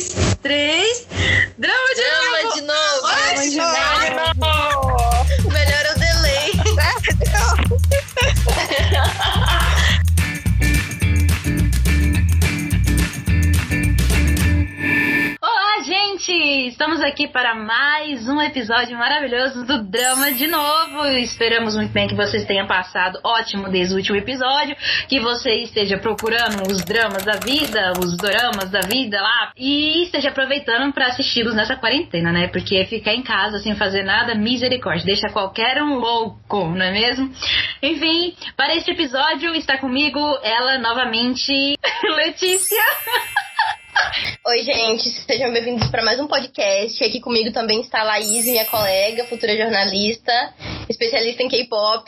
6, 3. Estamos aqui para mais um episódio maravilhoso do Drama de novo. Esperamos muito bem que vocês tenham passado ótimo desde o último episódio, que você esteja procurando os dramas da vida, os dramas da vida lá, e esteja aproveitando para assisti-los nessa quarentena, né? Porque ficar em casa sem fazer nada, misericórdia, deixa qualquer um louco, não é mesmo? Enfim, para este episódio está comigo ela novamente, Letícia. Oi, gente, sejam bem-vindos para mais um podcast. Aqui comigo também está a Laís, minha colega, futura jornalista, especialista em K-pop.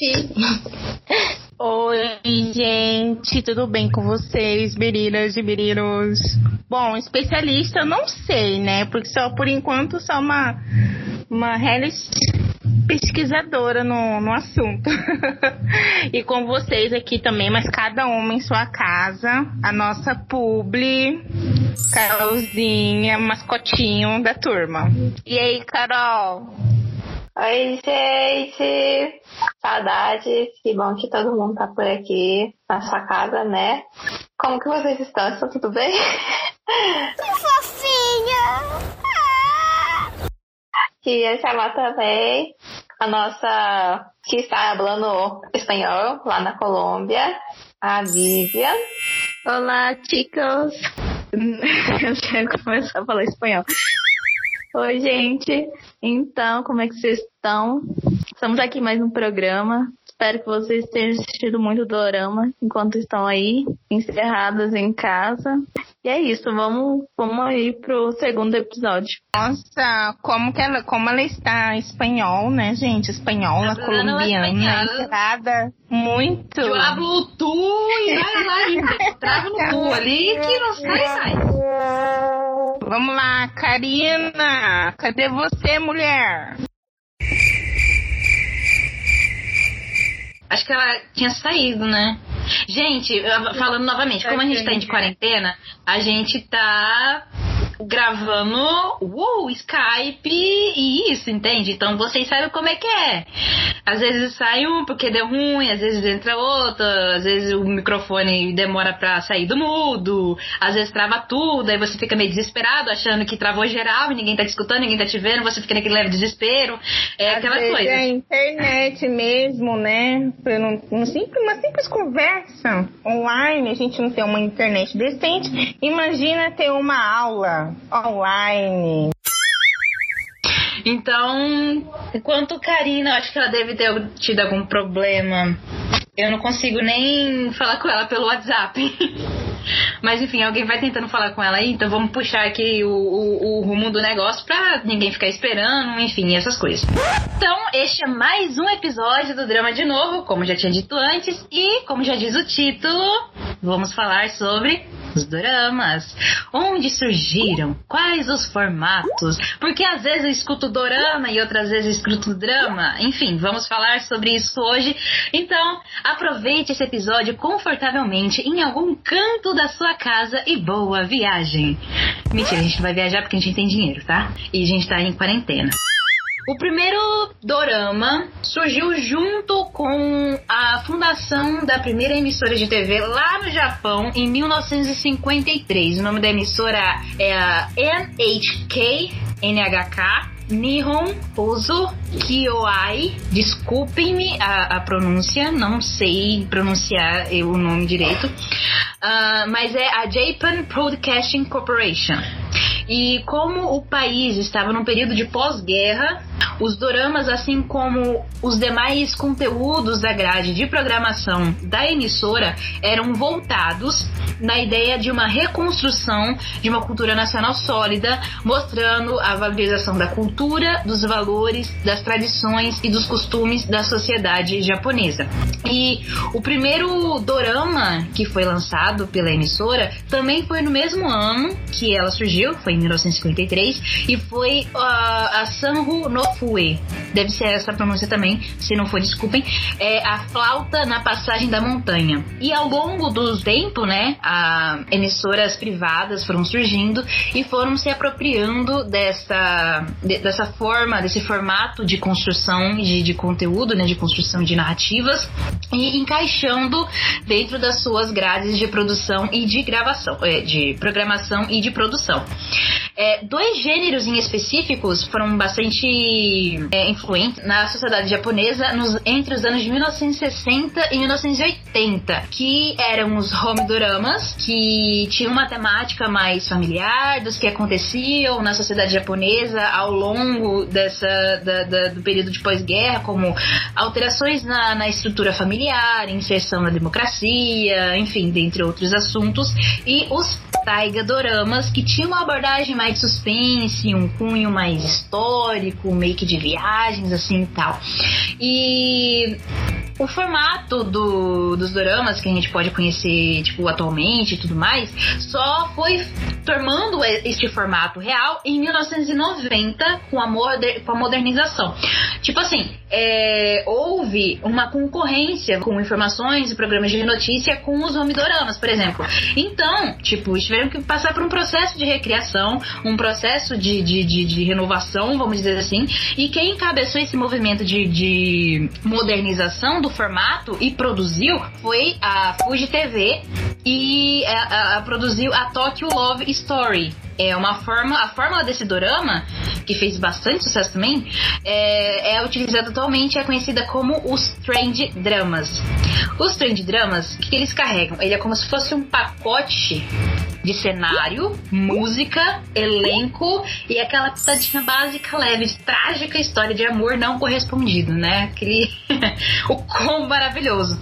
Oi, gente, tudo bem com vocês, meninas e meninos? Bom, especialista eu não sei, né? Porque só por enquanto sou uma uma reles pesquisadora no, no assunto. e com vocês aqui também, mas cada uma em sua casa, a nossa publi, Carolzinha, mascotinho da turma. E aí, Carol? Oi, gente! Saudades, que bom que todo mundo tá por aqui na sua casa, né? Como que vocês estão? Está tudo bem? Fofinha! Queria chamar também a nossa que está falando espanhol lá na Colômbia, a Vivian. Olá, chicos! Eu já começar a falar espanhol. Oi, gente. Então, como é que vocês estão? Estamos aqui mais um programa. Espero que vocês tenham assistido muito Dorama enquanto estão aí, encerradas em casa. E é isso, vamos, vamos aí pro segundo episódio. Nossa, como que ela, como ela está em espanhol, né, gente? Espanhola, Hablando colombiana, encerrada muito. Eu hablo tu e vai lá e trava no tu ali que não sai, sai. Vamos lá, Karina, cadê você, mulher? Acho que ela tinha saído, né? Gente, falando novamente, como a gente tá de quarentena, a gente tá gravando uh, Skype e isso, entende? Então vocês sabem como é que é. Às vezes sai um porque deu ruim, às vezes entra outro, às vezes o microfone demora pra sair do mudo, às vezes trava tudo, aí você fica meio desesperado, achando que travou geral e ninguém tá te escutando, ninguém tá te vendo, você fica naquele leve desespero. É aquela Às vezes coisa. É a internet mesmo, né? Simples, uma simples conversa online, a gente não tem uma internet decente. Imagina ter uma aula online. Então, enquanto Karina, acho que ela deve ter tido algum problema. Eu não consigo nem falar com ela pelo WhatsApp. Mas enfim, alguém vai tentando falar com ela aí, então vamos puxar aqui o, o, o rumo do negócio pra ninguém ficar esperando, enfim, essas coisas. Então, este é mais um episódio do Drama de Novo, como já tinha dito antes, e como já diz o título, vamos falar sobre os doramas. Onde surgiram? Quais os formatos? Porque às vezes eu escuto dorama e outras vezes escuto drama. Enfim, vamos falar sobre isso hoje. Então, aproveite esse episódio confortavelmente em algum canto da sua casa e boa viagem. Mentira, a gente vai viajar porque a gente tem dinheiro, tá? E a gente tá em quarentena. O primeiro dorama surgiu junto com a fundação da primeira emissora de TV lá no Japão em 1953. O nome da emissora é a NHK, NHK. Nihon Uso Kyoai, desculpem-me a, a pronúncia, não sei pronunciar o nome direito, Ah, mas é a Japan Broadcasting Corporation. E como o país estava num período de pós-guerra, os doramas, assim como os demais conteúdos da grade de programação da emissora, eram voltados na ideia de uma reconstrução de uma cultura nacional sólida, mostrando a valorização da cultura, dos valores, das tradições e dos costumes da sociedade japonesa. E o primeiro dorama que foi lançado pela emissora também foi no mesmo ano que ela surgiu, foi em 1953, e foi ah, a Sanru no Fue. Deve ser essa pronúncia também, se não for, desculpem. É a flauta na passagem da montanha. E ao longo do tempo, né, a, emissoras privadas foram surgindo e foram se apropriando dessa, de, dessa forma, desse formato de construção de, de conteúdo, né, de construção de narrativas e encaixando dentro das suas grades de produção e de gravação, é, de programação e de produção. É, dois gêneros em específicos foram bastante é, influentes na sociedade japonesa nos, entre os anos de 1960 e 1980, que eram os home doramas, que tinham uma temática mais familiar dos que aconteciam na sociedade japonesa ao longo dessa da, da, do período de pós-guerra, como alterações na, na estrutura familiar, inserção na democracia, enfim, dentre outros assuntos, e os Taiga Doramas, que tinha uma abordagem mais de suspense, um cunho mais histórico, meio que de viagens, assim e tal. E o formato do, dos doramas que a gente pode conhecer, tipo, atualmente e tudo mais, só foi tomando este formato real em 1990 com a, moder, com a modernização. Tipo assim, é, houve uma concorrência com informações e programas de notícia com os homidoramas, por exemplo. Então, tipo, tiveram que passar por um processo de recriação, um processo de, de, de, de renovação, vamos dizer assim, e quem encabeçou esse movimento de, de modernização do formato e produziu foi a Fuji TV e a, a, a produziu a Tokyo Love Story. É uma forma, a fórmula desse dorama, que fez bastante sucesso também, é, é utilizada atualmente é conhecida como os trend dramas. Os trend dramas, o que, que eles carregam? Ele é como se fosse um pacote de cenário, música, elenco e aquela pitadinha básica leve de trágica história de amor não correspondido, né? Aquele o quão maravilhoso.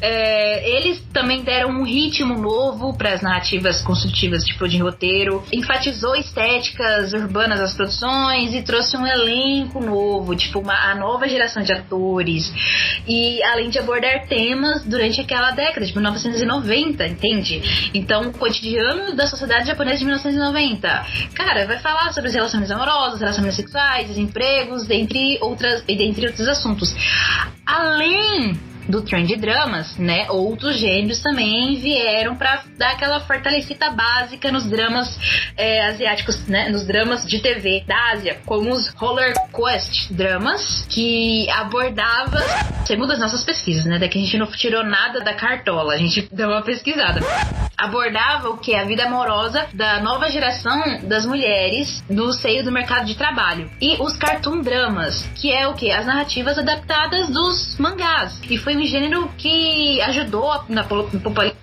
É, eles também deram um ritmo novo para as narrativas construtivas, tipo de roteiro, enfatizou estéticas urbanas das produções e trouxe um elenco novo, tipo uma a nova geração de atores e além de abordar temas durante aquela década de 1990, entende? Então, o cotidiano da sociedade japonesa de 1990. Cara, vai falar sobre as relações amorosas, relações sexuais, desempregos, dentre outras, dentre outros assuntos. Além do trend dramas, né? Outros gêneros também vieram para dar aquela fortalecida básica nos dramas é, asiáticos, né? Nos dramas de TV da Ásia, como os Roller Quest dramas, que abordava, segundo as nossas pesquisas, né? Daqui a gente não tirou nada da cartola, a gente deu uma pesquisada. Abordava o que? A vida amorosa da nova geração das mulheres no seio do mercado de trabalho. E os cartoon dramas, que é o que? As narrativas adaptadas dos mangás. E foi um gênero que ajudou na,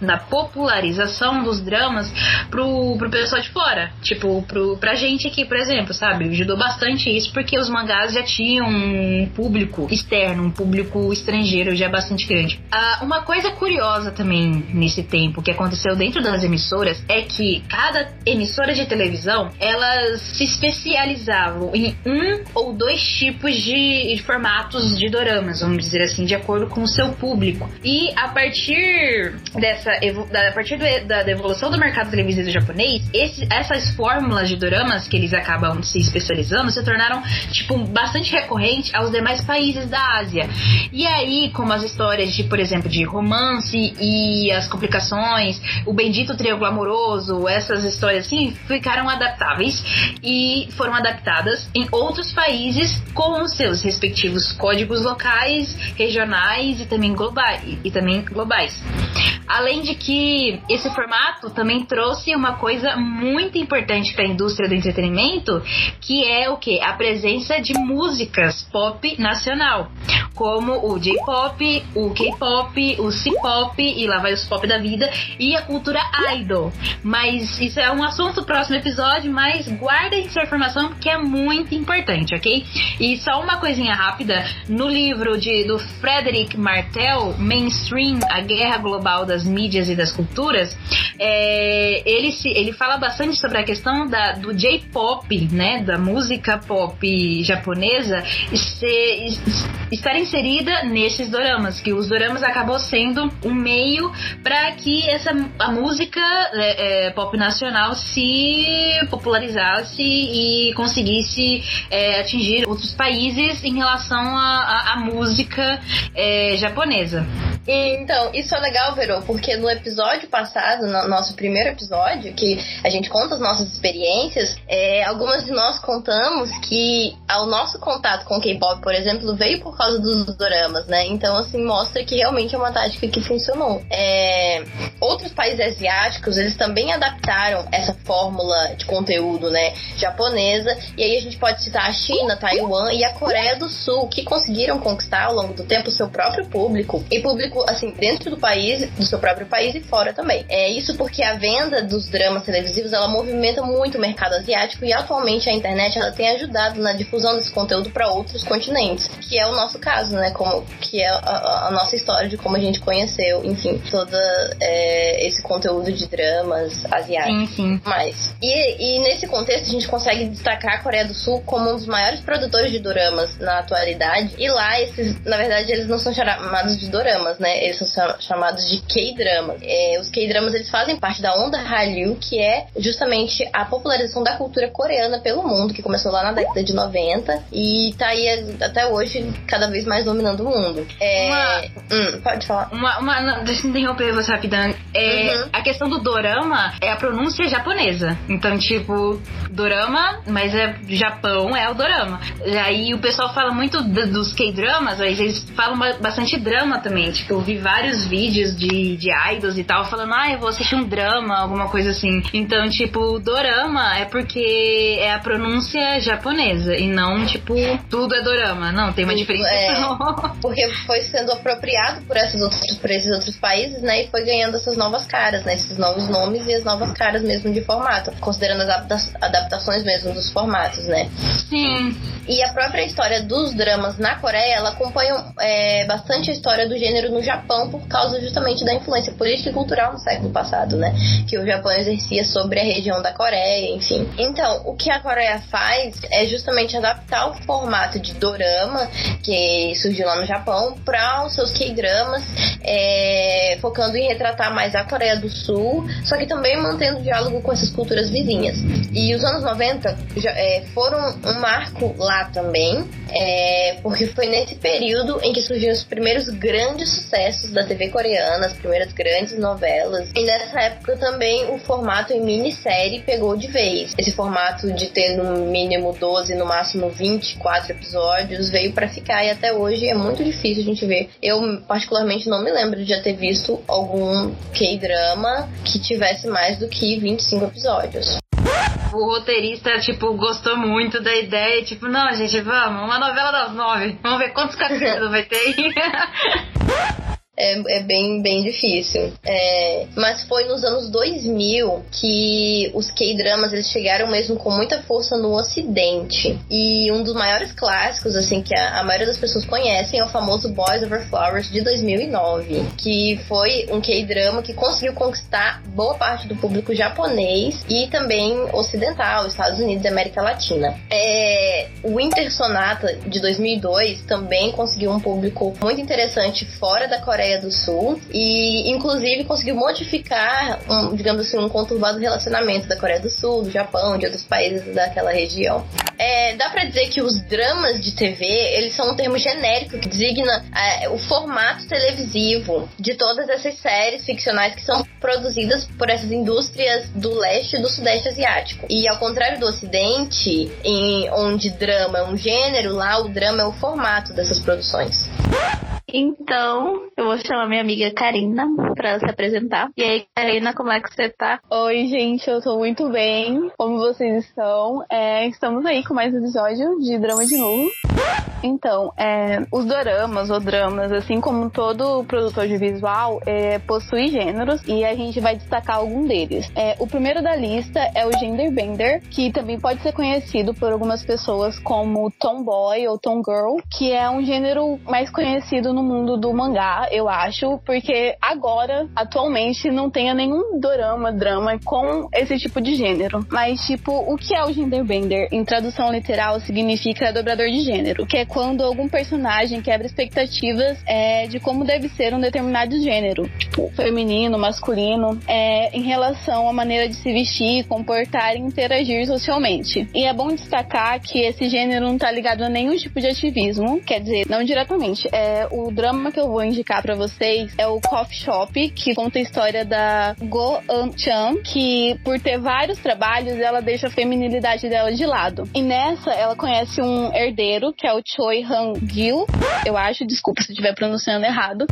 na popularização dos dramas pro, pro pessoal de fora. Tipo, pro, pra gente aqui, por exemplo, sabe? Ajudou bastante isso porque os mangás já tinham um público externo, um público estrangeiro já bastante grande. Ah, uma coisa curiosa também nesse tempo que aconteceu dentro das emissoras é que cada emissora de televisão elas se especializavam em um ou dois tipos de, formatos de doramas, vamos dizer assim, de acordo com o seu público. E a partir dessa a partir da, evolução do mercado televisivo japonês, esse, essas fórmulas de doramas que eles acabam se especializando se tornaram tipo bastante recorrente aos demais países da Ásia. E aí, como as histórias de, por exemplo, de romance e as complicações, o bendito triângulo amoroso, essas histórias assim, ficaram adaptáveis e foram adaptadas em outros países com os seus respectivos códigos locais, regionais e também globais. E também globais. Além de que esse formato também trouxe uma coisa muito importante para a indústria do entretenimento, que é o que? A presença de músicas pop nacional, como o J-pop, o K-pop, o C-pop e lá vai os pop da vida e a cultura idol. Mas isso é um assunto próximo episódio, mas guardem essa informação porque é muito importante, ok? E só uma coisinha rápida, no livro de, do Frederick Martel, Mainstream, a Guerra Global das Mídias e das Culturas, é, ele, se, ele fala bastante sobre a questão da, do J-pop, né, da música pop japonesa, ser, estar inserida nesses doramas, que os doramas acabou sendo um meio para que essa a música é, é, pop nacional se popularizasse e conseguisse é, atingir outros países em relação à música é, japonesa. Então, isso é legal, Verô, porque no episódio passado, no nosso primeiro episódio, que a gente conta as nossas experiências, é, algumas de nós contamos que o nosso contato com o K-pop, por exemplo, veio por causa dos doramas, né? Então, assim, mostra que realmente é uma tática que funcionou. É, outros países asiáticos, eles também adaptaram essa fórmula de conteúdo, né, japonesa, e aí a gente pode citar a China, Taiwan e a Coreia do Sul, que conseguiram conquistar ao longo do tempo o seu próprio público, e público assim, dentro do país, do seu próprio país e fora também. É isso porque a venda dos dramas televisivos, ela movimenta muito o mercado asiático e atualmente a internet ela tem ajudado na difusão desse conteúdo para outros continentes, que é o nosso caso, né, como que é a, a nossa história de como a gente conheceu, enfim, todo é, esse conteúdo de dramas asiáticos. Sim, sim. Mas e, e nesse contexto a gente consegue destacar a Coreia do Sul como um dos maiores produtores de doramas na atualidade. E lá esses, na verdade, eles não são chamados de doramas, né? Eles são chamados de K-dramas. É, os K-dramas eles fazem parte da onda Hallyu, que é justamente a popularização da cultura coreana pelo mundo, que começou lá na década de 90 e tá aí até hoje cada vez mais dominando o mundo. É, uma, hum, pode falar. Uma, uma, não, deixa eu interromper você rapidão. É, uhum. A questão do dorama é a pronúncia japonesa. Então, tipo, dorama, mas é Japão, é o dorama. E aí o pessoal fala muito dos K-dramas, mas eles falam bastante drama também. Tipo, eu vi vários vídeos de, de idols e tal, falando, ah, eu vou assistir um drama, alguma coisa assim. Então, tipo, dorama é porque é a pronúncia japonesa e não, tipo, tudo é dorama. Não, tem uma diferença. É, porque foi sendo apropriado por, esses outros, por esses outros países, né? E foi ganhando essas novas caras, né? Esses novos nomes e as novas caras mesmo de formato, considerando as adaptações mesmo dos formatos, né? Sim. E a própria história dos dramas na Coreia, ela acompanha é, bastante a história do gênero no Japão por causa justamente da influência política e cultural no século passado, né? Que o Japão exercia sobre a região da Coreia, enfim. Então, o que a Coreia faz é justamente adaptar o formato de dorama que surgiu lá no Japão para os seus K-dramas, é, focando em retratar mais a Coreia do Sul, só que também mantendo diálogo com essas culturas vizinhas. E os anos 90 já, é, foram um marco lá também, é, porque foi nesse período em que surgiram os primeiros grandes sucessos da TV coreana, as primeiras grandes novelas. E nessa época também o formato em minissérie pegou de vez. Esse formato de ter no mínimo 12, no máximo 24 episódios veio para ficar e até hoje é muito difícil a gente ver. Eu particularmente não me lembro de já ter visto algum K-drama que tivesse mais do que 25 episódios o roteirista, tipo, gostou muito da ideia. Tipo, não, gente, vamos, uma novela das nove. Vamos ver quantos capítulos vai ter. é, é bem, bem difícil. É, mas foi nos anos 2000 que os K-dramas eles chegaram mesmo com muita força no Ocidente. E um dos maiores clássicos, assim, que a, a maioria das pessoas conhecem é o famoso Boys Over Flowers de 2009, que foi um K-drama que conseguiu conquistar boa parte do público japonês e também ocidental, Estados Unidos e América Latina. É, o Winter Sonata de 2002 também conseguiu um público muito interessante fora da Coreia Coreia do Sul e, inclusive, conseguiu modificar, um, digamos assim, um conturbado relacionamento da Coreia do Sul, do Japão, de outros países daquela região. É, dá para dizer que os dramas de TV, eles são um termo genérico que designa é, o formato televisivo de todas essas séries ficcionais que são produzidas por essas indústrias do leste e do sudeste asiático. E ao contrário do ocidente, em, onde drama é um gênero, lá o drama é o formato dessas produções. Então, eu vou chamar minha amiga Karina pra se apresentar. E aí, Karina, como é que você tá? Oi, gente, eu tô muito bem. Como vocês estão? É, estamos aí com mais um episódio de Drama de Novo. Então, é, os doramas ou dramas, assim como todo produtor de visual, é, possui gêneros e a gente vai destacar algum deles. É, o primeiro da lista é o Genderbender, que também pode ser conhecido por algumas pessoas como Tomboy ou Tomgirl, que é um gênero mais conhecido no mundo do mangá, eu acho, porque agora, atualmente, não tenha nenhum dorama, drama com esse tipo de gênero. Mas, tipo, o que é o genderbender? Em tradução literal, significa dobrador de gênero, que é quando algum personagem quebra expectativas é, de como deve ser um determinado gênero, tipo feminino, masculino, é, em relação à maneira de se vestir, comportar e interagir socialmente. E é bom destacar que esse gênero não tá ligado a nenhum tipo de ativismo, quer dizer, não diretamente. É, o drama que eu vou indicar para vocês é o Coffee Shop, que conta a história da Go An-chan, que por ter vários trabalhos, ela deixa a feminilidade dela de lado. E nessa, ela conhece um herdeiro, que é o Choi Han-gil, eu acho, desculpa se estiver pronunciando errado,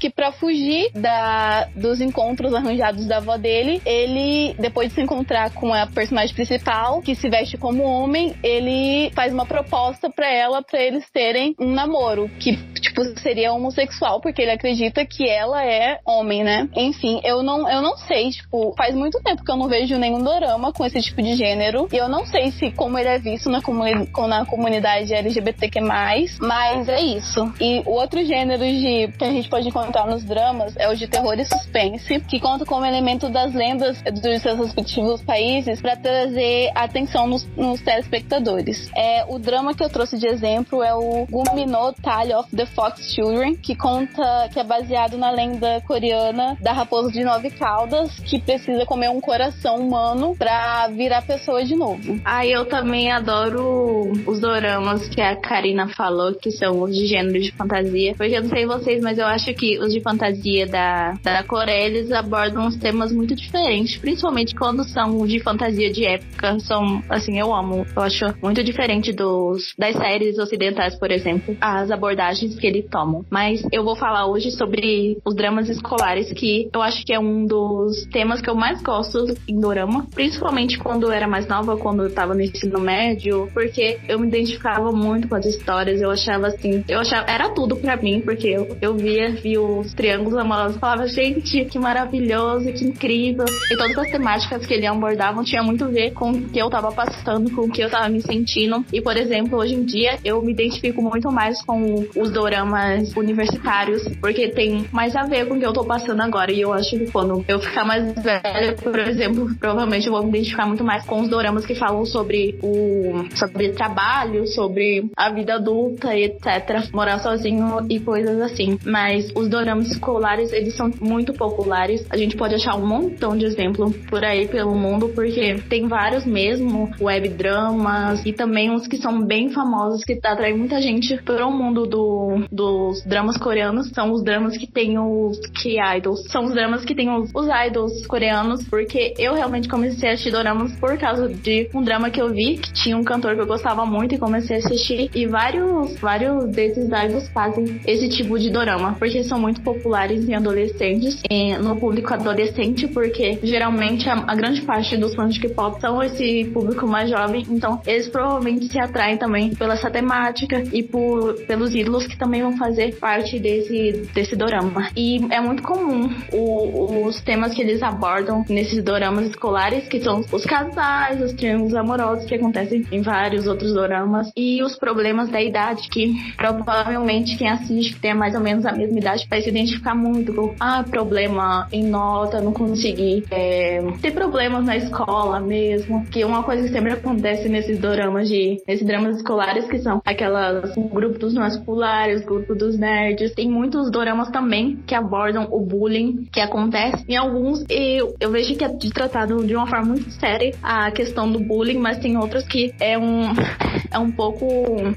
que para fugir da, dos encontros arranjados da avó dele, ele, depois de se encontrar com a personagem principal, que se veste como homem, ele faz uma proposta para ela, para eles terem um namoro, que, tipo, seria homossexual, porque ele acredita que ela é homem, né? Enfim, eu não, eu não sei, tipo, faz muito tempo que eu não vejo nenhum dorama com esse tipo de gênero, e eu não sei se como ele é visto na, comuni na comunidade LGBTQ+, mas é isso. E o outro gênero de, que a gente pode encontrar nos dramas é o de terror e suspense, que conta como elemento das lendas dos seus respectivos países para trazer atenção nos, nos telespectadores. É, o drama que eu trouxe de exemplo é o Gumino Tale of the Fox Children, que conta que é baseado na lenda coreana da raposa de nove caudas que precisa comer um coração humano para virar pessoa de novo. Ah, eu também adoro os doramas que a Karina falou, que são os de gênero de fantasia. Porque eu não sei vocês, mas eu acho que os de fantasia da, da Coreia, eles abordam uns temas muito diferentes, principalmente quando são de fantasia de época. São, assim, eu amo. Eu acho muito diferente dos das séries ocidentais, por exemplo, as abordagens que eles tomam. Mas eu vou falar hoje sobre os dramas escolares, que eu acho que é um dos temas que eu mais gosto em dorama, principalmente quando eu era mais nova, quando eu tava no ensino médio, porque eu me identificava muito com as histórias, eu achava assim, eu achava, era tudo para mim, porque eu, eu via, via os triângulos amorosos falava, gente, que maravilhoso, que incrível. E todas as temáticas que ele abordavam tinha muito a ver com o que eu tava passando, com o que eu tava me sentindo. E, por exemplo, hoje em dia eu me identifico muito mais com os doramas universitários, porque tem mais a ver com o que eu tô passando agora. E eu acho que quando eu ficar mais velha, por exemplo, provavelmente eu vou me identificar muito mais com os doramas que falam sobre o sobre trabalho, sobre a vida adulta e etc. Morar sozinho e coisas assim. Mas os doramas escolares, eles são muito populares. A gente pode achar um montão de exemplo por aí pelo mundo, porque tem vários mesmo, web dramas e também uns que são bem famosos que atraem muita gente para o mundo do, dos dramas coreanos. São os dramas que tem os K-idols. São os dramas que tem os, os idols coreanos, porque eu realmente comecei a assistir doramas por causa de um drama que eu vi, que tinha um cantor que eu gostava muito e comecei a assistir. E vários, vários desses idols fazem esse tipo de dorama, porque são muito populares em adolescentes, no público adolescente, porque geralmente a, a grande parte dos fãs de K-pop são esse público mais jovem, então eles provavelmente se atraem também pela essa temática e por, pelos ídolos que também vão fazer parte desse, desse dorama. E é muito comum o, os temas que eles abordam nesses doramas escolares, que são os casais, os triângulos amorosos que acontecem em vários outros doramas e os problemas da idade, que provavelmente quem assiste, que tem mais ou menos a mesma idade, vai se identificar muito com ah, problema em nota, não consegui é, ter problemas na escola mesmo, que uma coisa que sempre acontece nesses doramas de nesses dramas escolares que são aquelas o grupo dos masculares, grupo dos nerds. Tem muitos doramas também que abordam o bullying que acontece. Em alguns eu, eu vejo que é tratado de uma forma muito séria a questão do bullying, mas tem outros que é um é um pouco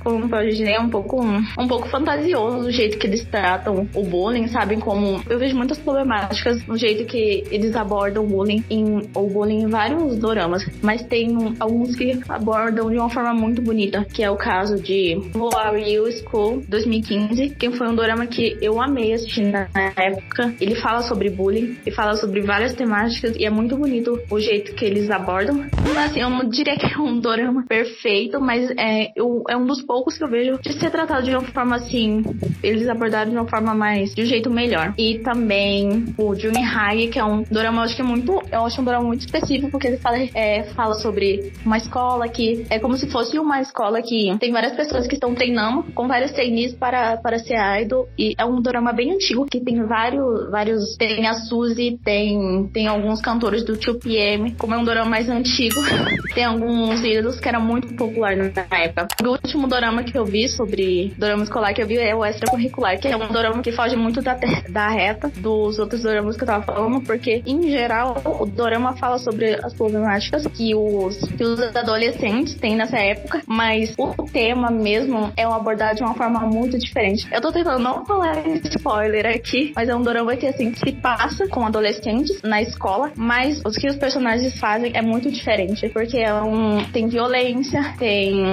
como pode dizer, é um pouco um pouco fantasioso o jeito que eles tratam o bullying, sabem como eu vejo muitas problemáticas no jeito que eles abordam o bullying em o bullying em vários doramas, mas tem alguns que abordam de uma forma muito bonita, que é o caso de You School 2015, que foi um dorama que eu amei assistir na época. Ele fala sobre bullying e fala sobre várias temáticas e é muito bonito o jeito que eles abordam. Assim, eu não diria que é um dorama perfeito, mas é, eu, é um dos poucos que eu vejo de ser tratado de uma forma assim, eles abordaram de uma forma mais, de um jeito melhor. E também o Juni High, que é um dorama, eu acho que é muito, eu acho um dorama muito específico, porque ele fala, é, fala sobre uma escola que é como se fosse uma escola que tem várias pessoas que estão treinando com vários trainees para, para ser idol. E é um dorama bem antigo, que tem vários, vários, tem a Suzy, tem, tem alguns cantores do 2PM, como é um dorama mais antigo, tem alguns ídolos que eram muito populares na época. O último dorama que eu vi sobre dorama escolar que eu vi é o extracurricular, que é um dorama que foge muito da, da reta dos outros doramas que eu tava falando, porque, em geral, o dorama fala sobre as problemáticas que os, que os adolescentes têm nessa época, mas o tema mesmo é abordado de uma forma muito diferente. Eu tô tentando não falar spoiler aqui, mas é um dorama que, assim, se passa com adolescentes na escola, mas os que os personagens fazem é muito diferente, porque é um, tem violência, tem.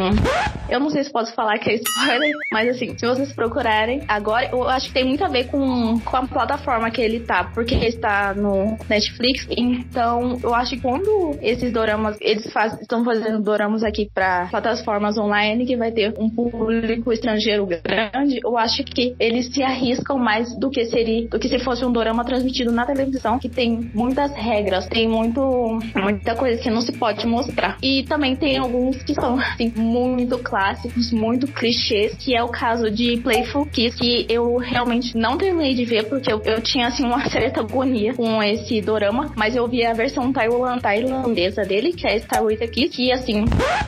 Eu não sei se posso falar que é spoiler, mas assim, se vocês procurarem agora, eu acho que tem muito a ver com, com a plataforma que ele tá, porque ele está no Netflix. Então, eu acho que quando esses doramas, eles faz, estão fazendo doramas aqui para plataformas online, que vai ter um público estrangeiro grande, eu acho que eles se arriscam mais do que seria, do que se fosse um dorama transmitido na televisão, que tem muitas regras, tem muito, muita coisa que não se pode mostrar. E também tem alguns que são assim, muito clássicos, muito clichês, que é o caso de Playful Kiss, que eu realmente não terminei de ver porque eu, eu tinha assim uma certa agonia com esse dorama, mas eu vi a versão tailandesa dele, que é Star With Kiss, que assim,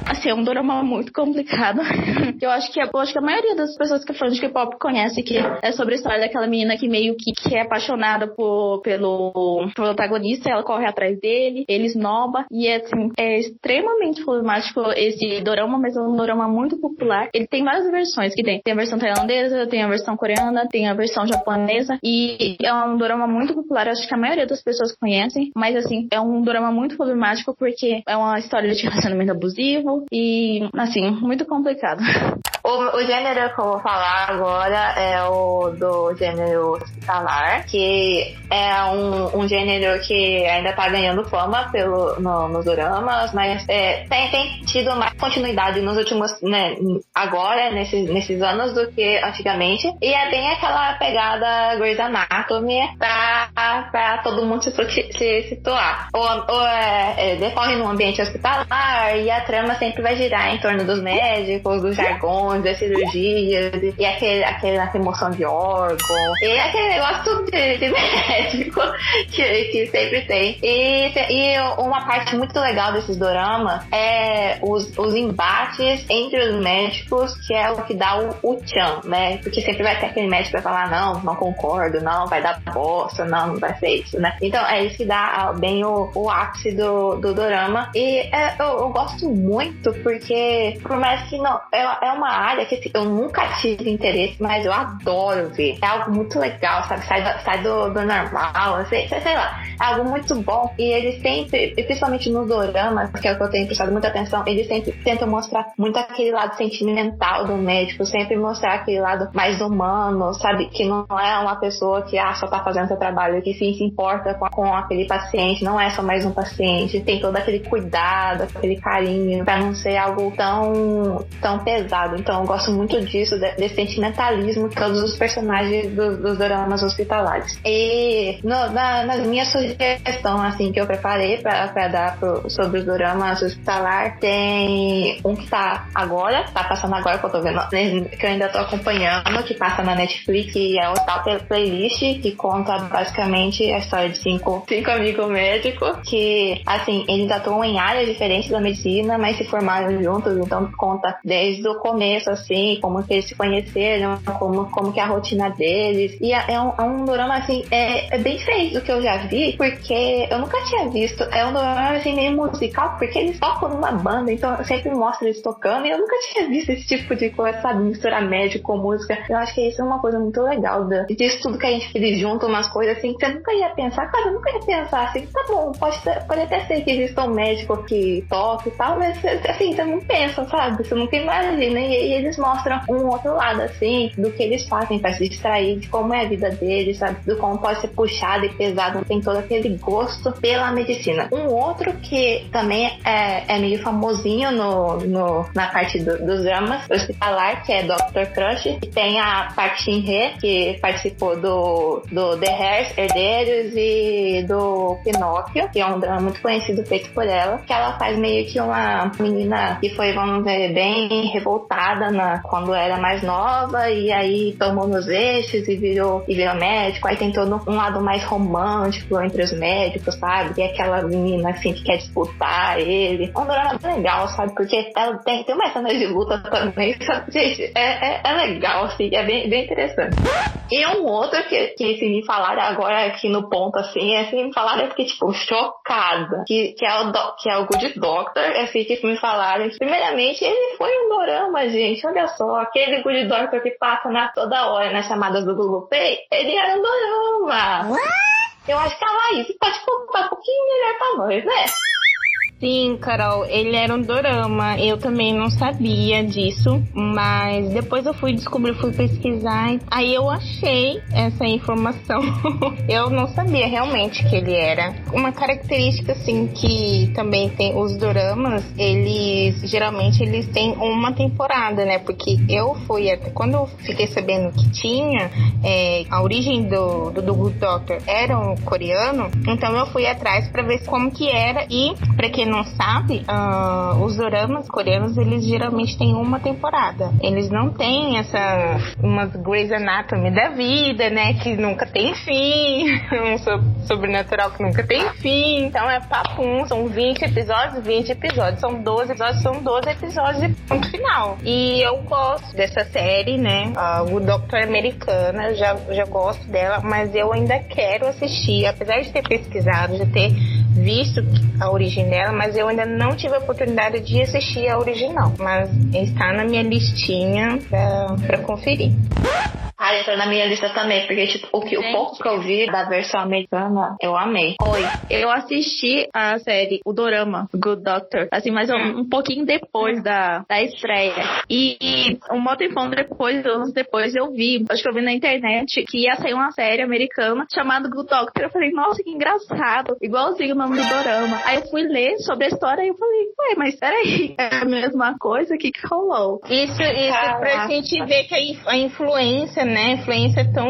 assim, é um dorama muito complicado. eu acho que eu acho que a maioria das pessoas que é fã de K-pop conhece que é sobre a história daquela menina que meio que, que é apaixonada por, pelo protagonista, ela corre atrás dele, ele esnoba, e é assim, é extremamente problemático esse dorama, mas é um dorama muito popular. Ele tem várias versões que tem. Tem a versão tailandesa, tem a versão coreana, tem a versão japonesa, e é um dorama muito popular, acho que a maioria das pessoas conhecem, mas assim, é um dorama muito problemático porque é uma história de relacionamento abusivo e, assim, muito complicado. O, o gênero que eu vou falar agora é o do gênero hospitalar, que é um, um gênero que ainda tá ganhando fama pelo, no, nos dramas, mas é, tem, tem tido mais continuidade nos últimos, né, agora, nesses, nesses anos, do que antigamente. E é bem aquela pegada Grey's Anatomy pra, pra todo mundo se, se situar. Ou, ou é, é, decorre num ambiente hospitalar e a trama sempre vai girar em torno dos médicos, dos jargões, das cirurgias, e aquele, aquela remoção de órgão, e aquele negócio de, de médico que, que sempre tem. E, e uma parte muito legal desses doramas é os, os embates entre os médicos, que é o que dá o, o tchan, né? Porque sempre vai ter aquele médico que vai falar, não, não concordo, não, vai dar bosta, não, não vai ser isso, né? Então é isso que dá bem o, o ápice do, do dorama. E é, eu, eu, gosto muito porque, por mais que não, é, é uma área que assim, eu nunca tive interesse, mas eu adoro ver. É algo muito legal, sabe? Sai do, sai do, do normal, assim, sei lá. É algo muito bom. E eles sempre, principalmente no dorama, que é o que eu tenho prestado muita atenção, eles sempre tentam mostrar muito aquele lado sentimental do médico, sempre mostrar aquele lado mais humano, sabe? Que não é uma pessoa que ah, só tá fazendo seu trabalho, que sim se importa com, com aquele paciente, não é só mais um paciente, tem todo aquele cuidado, aquele carinho, pra não ser algo tão, tão pesado. Então eu gosto muito disso, desse sentimentalismo todos os personagens dos, dos dramas hospitalares. E no, na, nas minhas sugestões, assim, que eu preparei pra dar pro, sobre os dramas hospitalar, tem um que tá agora, tá passando agora que eu tô vendo, né, que eu ainda tô acompanhando, que passa na Netflix, que é o tal playlist, que conta basicamente a história de cinco, cinco amigos médicos, que, assim, eles atuam em áreas diferentes da medicina, mas se formaram juntos, então conta desde o começo, assim, como que eles se conheceram, como, como que é a rotina deles, e é, é um, é um drama, assim, é, é bem diferente do que eu já vi, porque eu nunca tinha visto, é um drama, assim, meio musical, porque eles tocam numa banda, então sempre mostro eles tocando, e eu nunca tinha visto esse tipo de coisa, sabe, misturar médico com música, eu acho que isso é uma coisa muito legal, da, disso tudo que a gente fez junto, umas coisas assim, que você nunca ia pensar, cara, eu nunca ia pensar assim, tá bom, pode, pode até ser que exista um médico que toque e tal, mas assim, você não pensa, sabe, você nunca imagina, e, e eles mostram um outro lado, assim, do que eles fazem para se distrair, de como é a vida deles, sabe, do como pode ser puxado e pesado, tem todo aquele gosto pela medicina. Um outro que também é, é meio famosinho no, no na parte do, dos dramas hospitalar, que é Dr. Crush, que tem a Park Shin-hye, que participou do, do The Hairs, Herdeiros e do Pinóquio, que é um drama muito conhecido feito por ela, que ela faz meio que uma menina que foi, vamos dizer, bem revoltada na quando era mais nova e aí tomou nos eixos e virou, e virou médico. Aí tem todo um lado mais romântico entre os médicos, sabe? E aquela menina assim que quer disputar ele. É um drama legal, sabe? Porque ela tem, tem uma cena de luta também, sabe? Gente, é, é, é legal, assim, é bem, bem interessante. E um outro que, que se me falaram agora aqui no ponto, assim, é assim, me falaram, eu fiquei, tipo, chocada. Que, que, é o do, que é o Good Doctor, é assim, que me falaram. Primeiramente, ele foi um dorama, gente, olha só. Aquele Doctor que passa na, toda hora nas chamadas do Google Play, ele era um dorama. Eu acho que a Laís pode contar um pouquinho melhor pra nós, né? Sim, Carol, ele era um dorama. Eu também não sabia disso, mas depois eu fui descobrir, fui pesquisar, aí eu achei essa informação. eu não sabia realmente que ele era. Uma característica assim que também tem os doramas, eles geralmente eles têm uma temporada, né? Porque eu fui até quando eu fiquei sabendo que tinha é, a origem do, do, do Good Doctor era um coreano, então eu fui atrás para ver como que era e para quem não sabe, uh, os doramas coreanos, eles geralmente têm uma temporada. Eles não têm essa, umas Grey's Anatomy da vida, né, que nunca tem fim, um sobrenatural que nunca tem fim. Então é papum, são 20 episódios, 20 episódios, são 12 episódios, são 12 episódios e ponto final. E eu gosto dessa série, né, uh, o Doctor Americana, já, já gosto dela, mas eu ainda quero assistir, apesar de ter pesquisado, de ter visto a origem dela, mas eu ainda não tive a oportunidade de assistir a original. Mas está na minha listinha para conferir. Ah, entrou na minha lista também, porque tipo, o, que, o pouco que eu vi da versão americana, eu amei. Oi, eu assisti a série, o Dorama, Good Doctor, assim, mas um, um pouquinho depois da, da estreia. E, e um bom tempo depois, anos depois, eu vi, acho que eu vi na internet, que ia sair uma série americana chamada Good Doctor. Eu falei, nossa, que engraçado, igualzinho o nome do Dorama. Aí eu fui ler sobre a história e eu falei, ué, mas peraí, é a mesma coisa? O que que rolou? Isso, isso Caraca. pra gente ver que a, a influência, né, a influência é tão,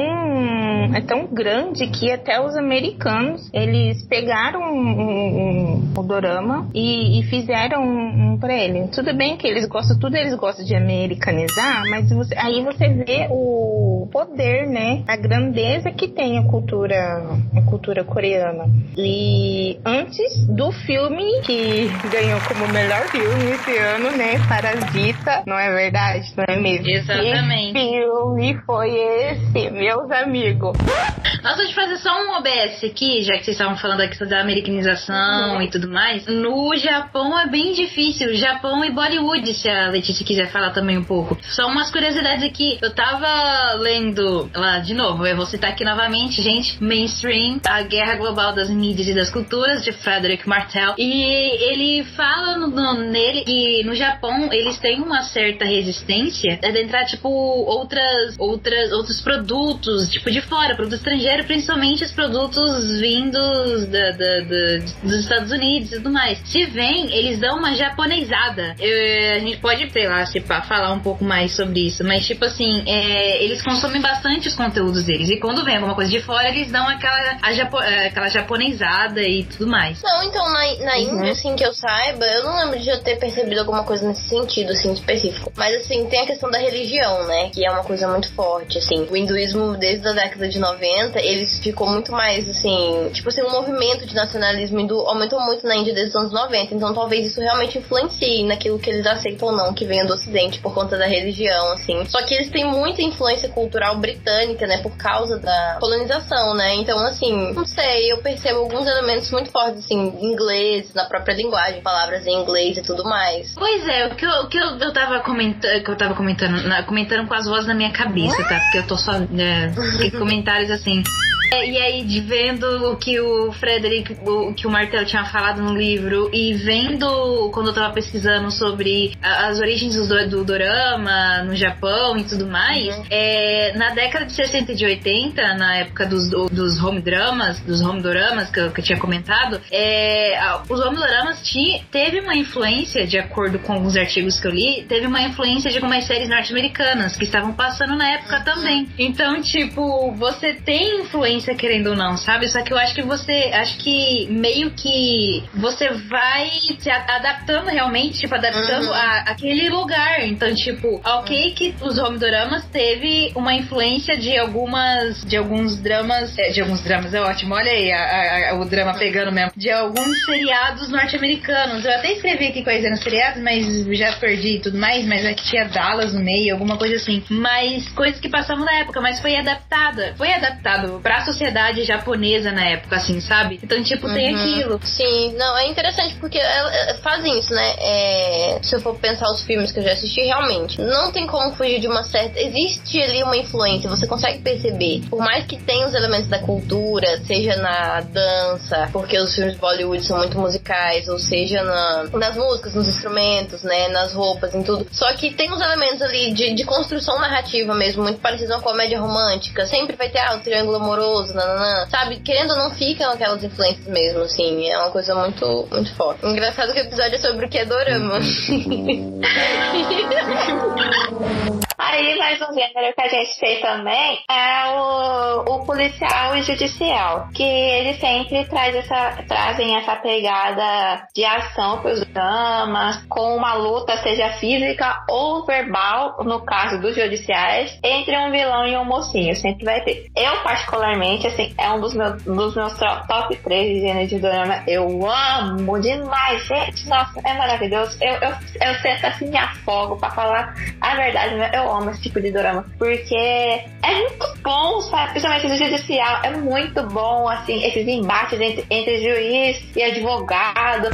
é tão grande que até os americanos, eles pegaram um, um, o dorama e, e fizeram um, um pra ele. Tudo bem que eles gostam, tudo eles gostam de americanizar, mas você, aí você vê o poder, né, a grandeza que tem a cultura, a cultura coreana. E antes do filme que ganhou como melhor filme esse ano, né, Parasita, não é verdade? Não é mesmo? Exatamente. Esse filme foi esse, meus amigos. Nós vamos fazer só um OBS aqui, já que vocês estavam falando aqui da americanização uhum. e tudo mais. No Japão é bem difícil. Japão e Bollywood, se a Letícia quiser falar também um pouco. Só umas curiosidades aqui. Eu tava lendo lá de novo, eu vou citar aqui novamente, gente. Mainstream, a guerra global das mídias e das culturas, de Frederick Martel. E ele fala no, no, nele que no Japão eles têm uma certa resistência de entrar, tipo, outras, outras, outros produtos, tipo, de fora, produto estrangeiro, principalmente os produtos vindos da, da, da, dos Estados Unidos e tudo mais. Se vem, eles dão uma japonesada. Eu, a gente pode, sei lá, tipo, falar um pouco mais sobre isso, mas, tipo assim, é, eles consomem bastante os conteúdos deles. E quando vem alguma coisa de fora, eles dão aquela, a japo, é, aquela japonesada e tudo mais. Não, então, na, na uhum. Índia, assim, que eu saiba, eu não lembro de eu ter percebido alguma coisa nesse sentido, assim, específico. Mas, assim, tem a questão da religião, né? Que é uma coisa muito forte, assim. O hinduísmo, desde a década de 90, ele ficou muito mais, assim, tipo assim, um movimento de nacionalismo hindu aumentou muito na Índia desde os anos 90. Então, talvez isso realmente influencie naquilo que eles aceitam ou não que venha do Ocidente por conta da religião, assim. Só que eles têm muita influência cultural britânica, né? Por causa da colonização, né? Então, assim, não sei, eu percebo alguns elementos muito fortes, assim, ingleses, na própria linguagem, palavras em inglês e tudo mais. Pois é, o que eu, o que eu, eu tava comentando, que eu tava comentando, na, comentando com as vozes na minha cabeça, tá? Porque eu tô só. Né, comentários assim. É, e aí, vendo o que o Frederick, o que o Martel tinha falado no livro, e vendo quando eu tava pesquisando sobre as origens do, do dorama no Japão e tudo mais, uhum. é, na década de 60 e de 80, na época dos, dos home dramas, dos home doramas que eu, que eu tinha comentado, é, os home doramas tinha, teve uma influência, de acordo com alguns artigos que eu li, teve uma influência de algumas séries norte-americanas que estavam passando na época uhum. também. Então, tipo, você tem influência influência, querendo ou não, sabe? Só que eu acho que você. Acho que meio que você vai se adaptando realmente, tipo, adaptando uhum. a aquele lugar. Então, tipo, ok que os homedoramas teve uma influência de algumas. de alguns dramas. É, de alguns dramas, é ótimo. Olha aí a, a, o drama pegando mesmo. De alguns seriados norte-americanos. Eu até escrevi aqui coisa nos seriados, mas já perdi e tudo mais. Mas aqui tinha Dallas no meio, alguma coisa assim. Mas coisas que passavam na época, mas foi adaptada. Foi adaptado pra sociedade japonesa na época, assim, sabe? Então, tipo, uhum. tem aquilo. Sim, não, é interessante porque fazem isso, né? É, se eu for pensar os filmes que eu já assisti, realmente, não tem como fugir de uma certa. Existe ali uma influência, você consegue perceber. Por mais que tenha os elementos da cultura, seja na dança, porque os filmes de Bollywood são muito musicais, ou seja na, nas músicas, nos instrumentos, né? Nas roupas, em tudo. Só que tem uns elementos ali de, de construção narrativa mesmo, muito parecido a uma comédia romântica. Sempre vai ter ah, o triângulo amoroso, nananã. Sabe? Querendo ou não, ficam aquelas influências mesmo, assim. É uma coisa muito, muito forte. Engraçado que o episódio é sobre o que é dorama. Aí, mais um gênero que a gente tem também é o, o policial e judicial, que eles sempre traz essa, trazem essa pegada de ação para os dramas, com uma luta, seja física ou verbal, no caso dos judiciais, entre um vilão e um mocinho. Sempre vai ter. Eu, particularmente, assim, é um dos meus, dos meus top 3 de gênero de drama. Eu amo demais, gente. Nossa, é maravilhoso. Eu, eu, eu sento assim, me afogo para falar a verdade. Eu amo esse tipo de drama. Porque é muito bom, sabe? Principalmente no judicial. É muito bom, assim, esses embates entre, entre juiz e advogado.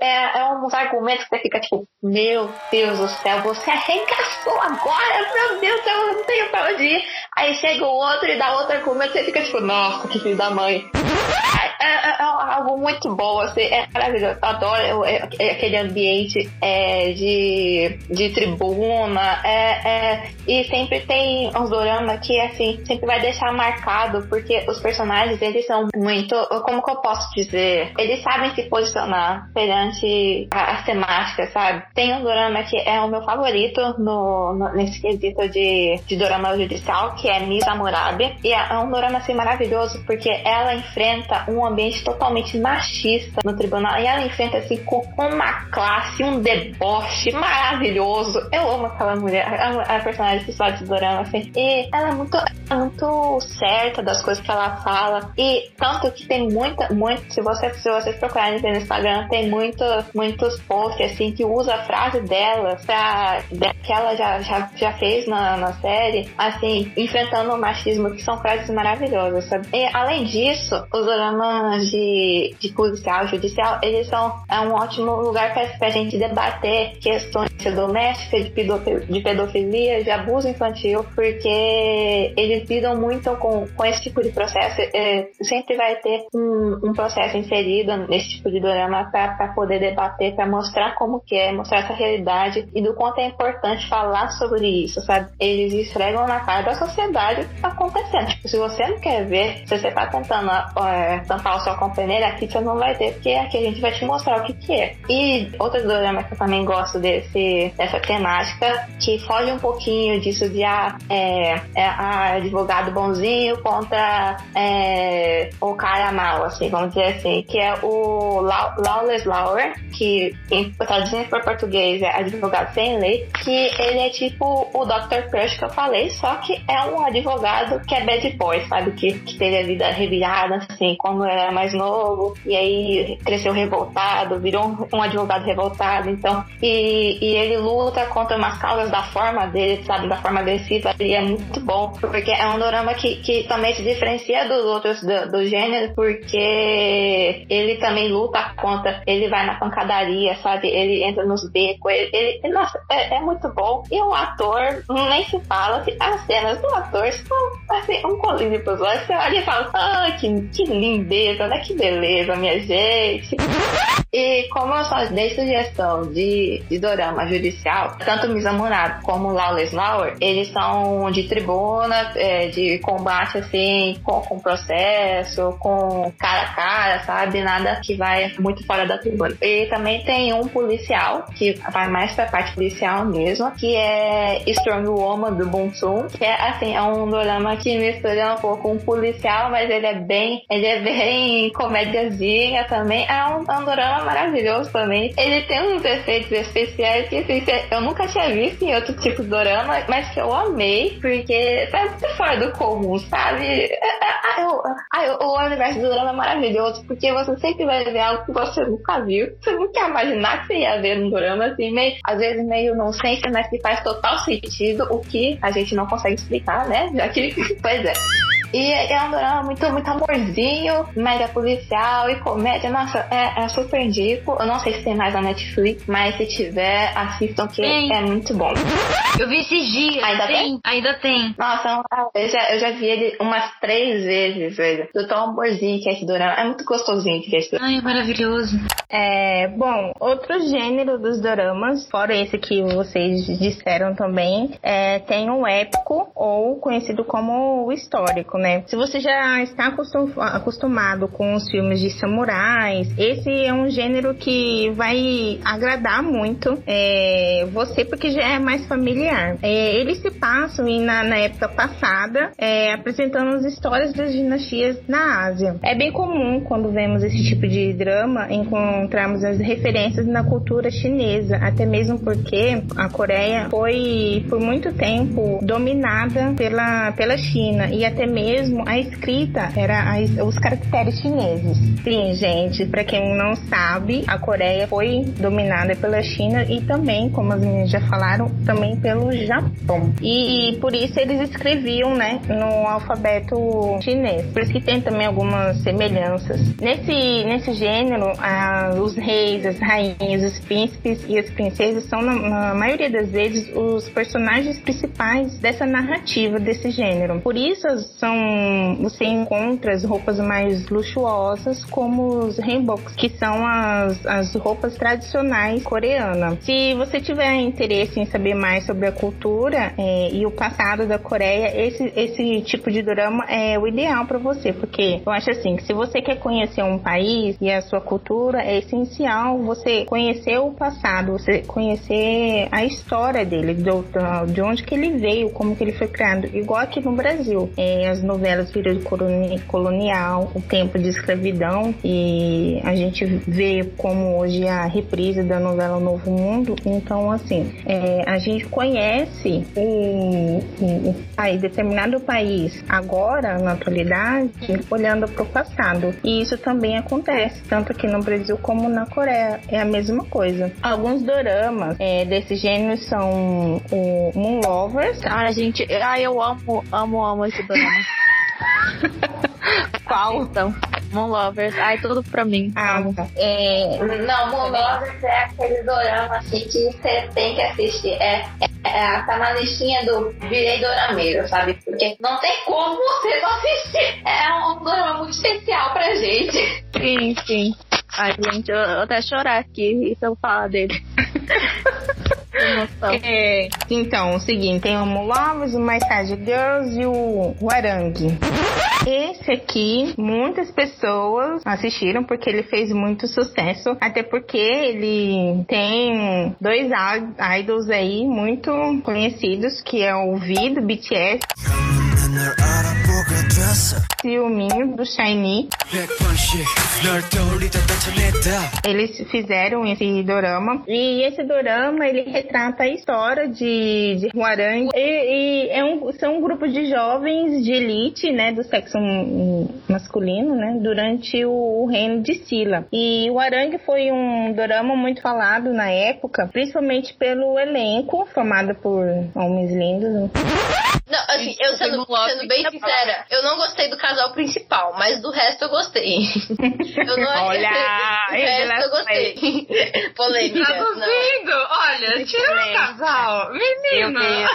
É, é uns argumentos que você fica tipo, meu Deus do céu, você arregaçou agora, meu Deus, eu não tenho pra onde ir. Aí chega o outro e dá outro argumento, você fica tipo, nossa, que filho da mãe. É, é, é, algo muito bom, assim, é maravilhoso. Eu adoro é, é, aquele ambiente é, de, de tribuna, é, e sempre tem uns dorama que, assim, sempre vai deixar marcado, porque os personagens, eles são muito, como que eu posso dizer? Eles sabem se posicionar perante as temáticas, sabe? Tem um dorama que é o meu favorito no, no nesse quesito de, de dorama judicial, que é Misa Murabi, e é um dorama, assim, maravilhoso, porque ela enfrenta um ambiente totalmente machista no tribunal e ela enfrenta assim com uma classe, um deboche maravilhoso. Eu amo aquela mulher, a, personagem principal de Dorama, assim. E ela é muito, muito certa das coisas que ela fala. E tanto que tem muita, muito, se, você, se vocês procurarem no Instagram, tem muito, muitos posts assim que usa a frase dela pra, que ela já, já, já fez na, na série, assim, enfrentando o machismo, que são frases maravilhosas, sabe? E além disso, os dramas de, de policial, judicial, eles são é um ótimo lugar para a gente debater questões domésticas, de pedofilia, de, pedofilia, de abuso infantil, porque eles lidam muito com, com esse tipo de processo. É, sempre vai ter um, um, processo inserido nesse tipo de drama para poder debater, para mostrar como que é, mostrar essa realidade e do quanto é importante falar sobre isso, sabe? Eles esfregam na cara da sociedade o que tá acontecendo. Tipo, se você não quer ver, se você tá tentando é, tampar o seu companheiro, aqui você não vai ter, porque aqui a gente vai te mostrar o que que é. E outro drama que eu também gosto desse, dessa temática, que foge um pouquinho disso de ah, é, é a advogado bonzinho contra é, o cara mal, assim, vamos dizer assim, que é o Lawless Lauer, que traduzindo para português é advogado sem lei, que ele é tipo o Dr. Crush que eu falei, só que é um advogado que é bad boy, sabe? Que, que teve a vida revirada, assim, quando era mais novo, e aí cresceu revoltado, virou um, um advogado revoltado, então, e, e, ele luta contra umas causas da forma dele, sabe? Da forma agressiva, e é muito bom, porque é um drama que, que também se diferencia dos outros do, do gênero, porque ele também luta contra, ele vai na pancadaria, sabe? Ele entra nos becos, ele, ele nossa, é, é, muito bom. E o ator, nem se fala, assim, as cenas do ator são, assim, um colírio pros olhos, você olha e fala, ah, que, que lindeza, né? Que beleza, minha gente. E como eu só dei sugestão de, de dorama judicial, tanto Mizamurado como Lawless eles são de tribuna, é, de combate assim, com, com processo, com cara a cara, sabe? Nada que vai muito fora da tribuna. E também tem um policial, que vai mais pra parte policial mesmo, que é Strong Woman do Bunsun, que é assim, é um drama que mistura um pouco um policial, mas ele é bem, ele é bem comédiazinha também. É um, é um drama maravilhoso também. Ele tem uns efeitos especiais que assim, eu nunca tinha visto em outro tipo de drama, mas que eu amei, porque é muito fora do comum, sabe? É, é, eu, eu, o universo do drama é maravilhoso, porque você sempre vai ver algo que você nunca viu. Você nunca ia imaginar que você ia ver num drama assim, meio, às vezes meio nonsense, mas que faz total sentido, o que a gente não consegue explicar, né? Já que, pois é. E é um drama muito, muito amorzinho, média policial e comédia. Nossa, é, é super indico. Eu não sei se tem mais na Netflix, mas se tiver, assistam que Tem. é muito bom. Eu vi esses dias. Ainda Sim, tem? Ainda tem. Nossa, eu já, eu já vi ele umas três vezes, velho. Do tão amorzinho que é esse drama. É muito gostosinho que é esse drama. Ai, é maravilhoso. É, bom, outro gênero dos doramas, fora esse que vocês disseram também, é, tem o épico, ou conhecido como o histórico, né? Se você já está acostum- acostumado com os filmes de samurais, esse é um gênero que vai agradar muito é, você, porque já é mais familiar. É, eles se passam em- na, na época passada, é, apresentando as histórias das dinastias na Ásia. É bem comum quando vemos esse tipo de drama encontrarmos as referências na cultura chinesa, até mesmo porque a Coreia foi por muito tempo dominada pela, pela China e até mesmo a escrita era as- os caracteres chineses. Sim, gente, para quem não sabe, a Coreia foi dominada pela China e também, como as meninas já falaram, também pelo Japão. E, e por isso eles escreviam, né, no alfabeto chinês. Por isso que tem também algumas semelhanças. Nesse, nesse gênero, ah, os reis, as rainhas, os príncipes e as princesas são, na, na maioria das vezes, os personagens principais dessa narrativa, desse gênero. Por isso, são, você encontra as roupas mais luxuosas, como os hanboks, que são as, as roupas tradicionais coreanas. Se você tiver interesse em saber mais sobre a cultura é, e o passado da Coreia, esse, esse tipo de drama é o ideal para você, porque eu acho assim que se você quer conhecer um país e a sua cultura, é essencial você conhecer o passado, você conhecer a história dele, do, de onde que ele veio, como que ele foi criado, igual aqui no Brasil. É, as novelas período coloni- colonial, o tempo de escravidão e a gente vê como hoje a reprise da novela Novo Mundo. Então, assim, é, a gente conhece país, determinado país agora, na atualidade, olhando para o passado. E isso também acontece, tanto aqui no Brasil como na Coreia. É a mesma coisa. Alguns doramas é, desse gênero são o Moon Lovers, Ai, gente, ai, eu amo, amo, amo esse drama. qual? Então, Moon Lovers, ai, tudo pra mim. Ah, amo. é, Não, Moonlovers é aquele dorama assim que você tem que assistir. É, é, é, tá na listinha do Virei Dorameiro, sabe? Porque não tem como você não assistir. É um dorama muito especial pra gente. Sim, sim. Ai, gente, eu, eu até chorar aqui se eu falar dele. É, então, o seguinte, tem o Mulovers, o My Side Girls e o Warangue. Esse aqui, muitas pessoas assistiram porque ele fez muito sucesso, até porque ele tem dois idols aí muito conhecidos, que é o V do BTS Filminho do Shiny. Eles fizeram esse dorama. E esse dorama, ele retrata a história de, de Huarang. E, e é um, são um grupo de jovens de elite, né? Do sexo masculino, né? Durante o, o reino de Silla. E o Arang foi um dorama muito falado na época, principalmente pelo elenco, formado por homens lindos. Não, assim, eu sendo, sendo bem sincera, eu não gostei do casal principal, mas do resto eu gostei. Eu não Olha, do resto eu gostei. Polêmica. Tá não. duvido? Olha, tira o casal. Menina.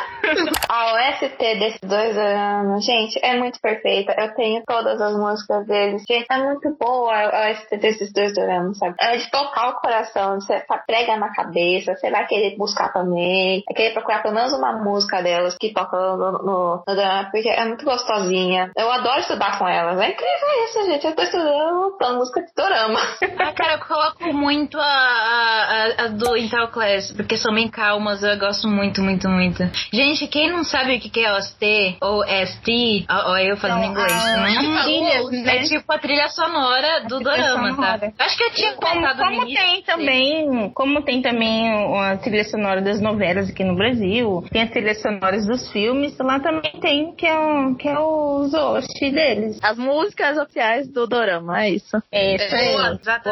A OST desses dois anos, gente, é muito perfeita. Eu tenho todas as músicas deles. Gente, é muito boa a OST desses dois anos, sabe? É de tocar o coração, você tá prega na cabeça, você vai querer buscar também, vai querer procurar pelo menos uma música delas que toca no, no, drama, porque é muito gostosinha. Eu adoro estudar com elas. É incrível isso, gente. Eu tô estudando pela música de dorama. Ah, cara, eu coloco muito a, a, a- a do Intel Class, porque são bem calmas, eu gosto muito, muito, muito. Gente, quem não sabe o que que é OST ou ST, ó, ó, eu falando Então, inglês, a- né? as trilhas, né? É tipo a trilha sonora do dorama, tá? sonora. Acho que eu tinha Como, contado como início. tem também, como tem também a trilha sonora das novelas aqui no Brasil, tem as trilhas sonoras dos filmes, lá também tem que é, o- que é os host deles. As músicas oficiais do Dorama, é isso. É isso aí.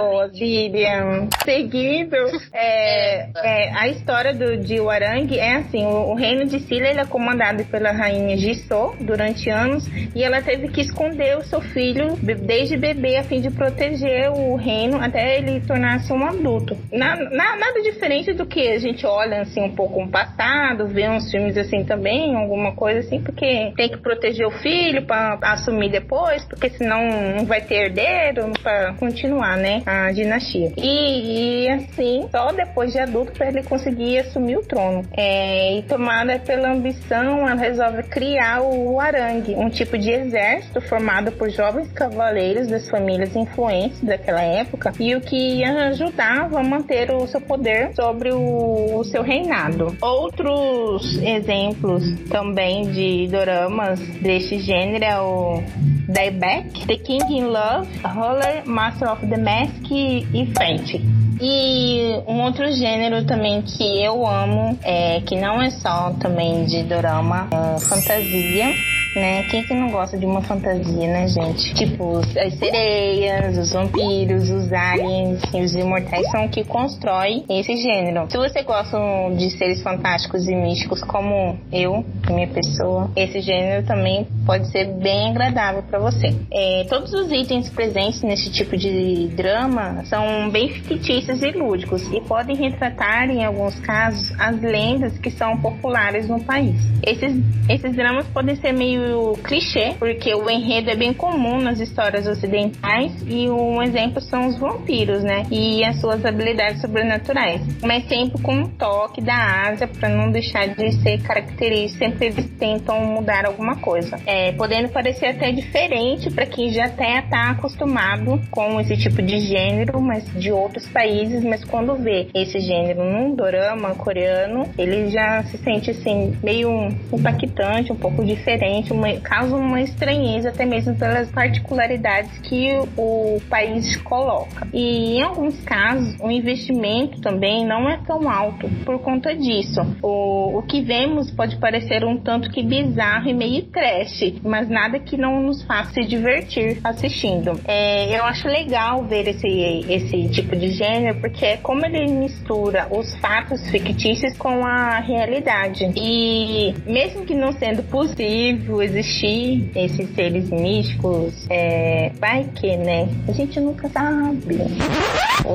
Boa, Vivian. Seguindo, é, é, a história do, de Warang é assim, o, o reino de Silla ele é comandado pela rainha Jisoo durante anos e ela teve que esconder o seu filho desde bebê a fim de proteger o reino até ele tornar-se um adulto. Na- na- nada diferente do que a gente olha assim um pouco no passado, vê uns filmes assim também, alguma coisa assim, porque tem que proteger o filho para assumir depois, porque senão não vai ter herdeiro para continuar, né, a dinastia. E, e, assim, só depois de adulto para ele conseguir assumir o trono. É, e tomada pela ambição, ela resolve criar o Arang, um tipo de exército formado por jovens cavaleiros das famílias influentes daquela época e o que ajudava a manter o seu poder sobre o, o seu reinado. Outros exemplos também de doramas deste gênero é o Dieback, The King in Love, Roller, Master of the Mask e Fenty. E um outro gênero também que eu amo, é, que não é só também de dorama, é fantasia. Né? Quem que não gosta de uma fantasia, né, gente? Tipo, as sereias, os vampiros, os aliens e os imortais são o que constrói esse gênero. Se você gosta de seres fantásticos e místicos como eu, minha pessoa, esse gênero também pode ser bem agradável para você. É, todos os itens presentes nesse tipo de drama são bem fictícios e lúdicos e podem retratar, em alguns casos, as lendas que são populares no país. Esses, esses dramas podem ser meio clichê, porque o enredo é bem comum nas histórias ocidentais e um exemplo são os vampiros, né? E as suas habilidades sobrenaturais. Mas sempre com um toque da Ásia para não deixar de ser característico. Sempre eles tentam mudar alguma coisa. É, podendo parecer até diferente para quem já até tá acostumado com esse tipo de gênero, mas de outros países, mas quando vê esse gênero num dorama coreano, ele já se sente assim meio impactante, um pouco diferente, uma, causa uma estranheza até mesmo pelas particularidades que o, o país coloca. E em alguns casos, o investimento também não é tão alto por conta disso. O, o que vemos pode parecer um tanto que bizarro e meio trash, mas nada que não nos faça se divertir assistindo. É, eu acho legal ver esse, esse tipo de gênero, porque é como ele mistura os fatos fictícios com a realidade. E mesmo que não sendo possível existir esses seres místicos, é, vai que, né? A gente nunca sabe.